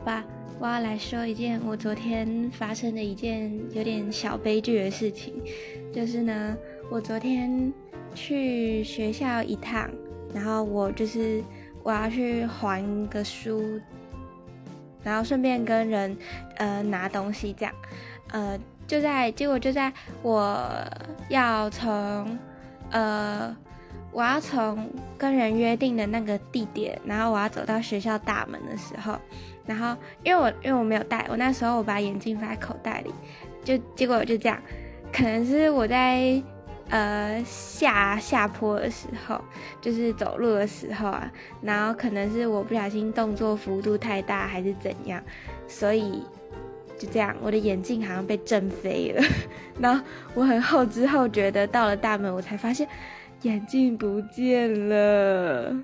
好吧，我要来说一件我昨天发生的一件有点小悲剧的事情，就是呢，我昨天去学校一趟，然后我就是我要去还个书，然后顺便跟人呃拿东西这样，呃就在结果就在我要从呃。我要从跟人约定的那个地点，然后我要走到学校大门的时候，然后因为我因为我没有带，我那时候我把眼镜放在口袋里，就结果就这样，可能是我在呃下下坡的时候，就是走路的时候啊，然后可能是我不小心动作幅度太大还是怎样，所以就这样，我的眼镜好像被震飞了，那我很后知后觉的到了大门，我才发现。眼镜不见了。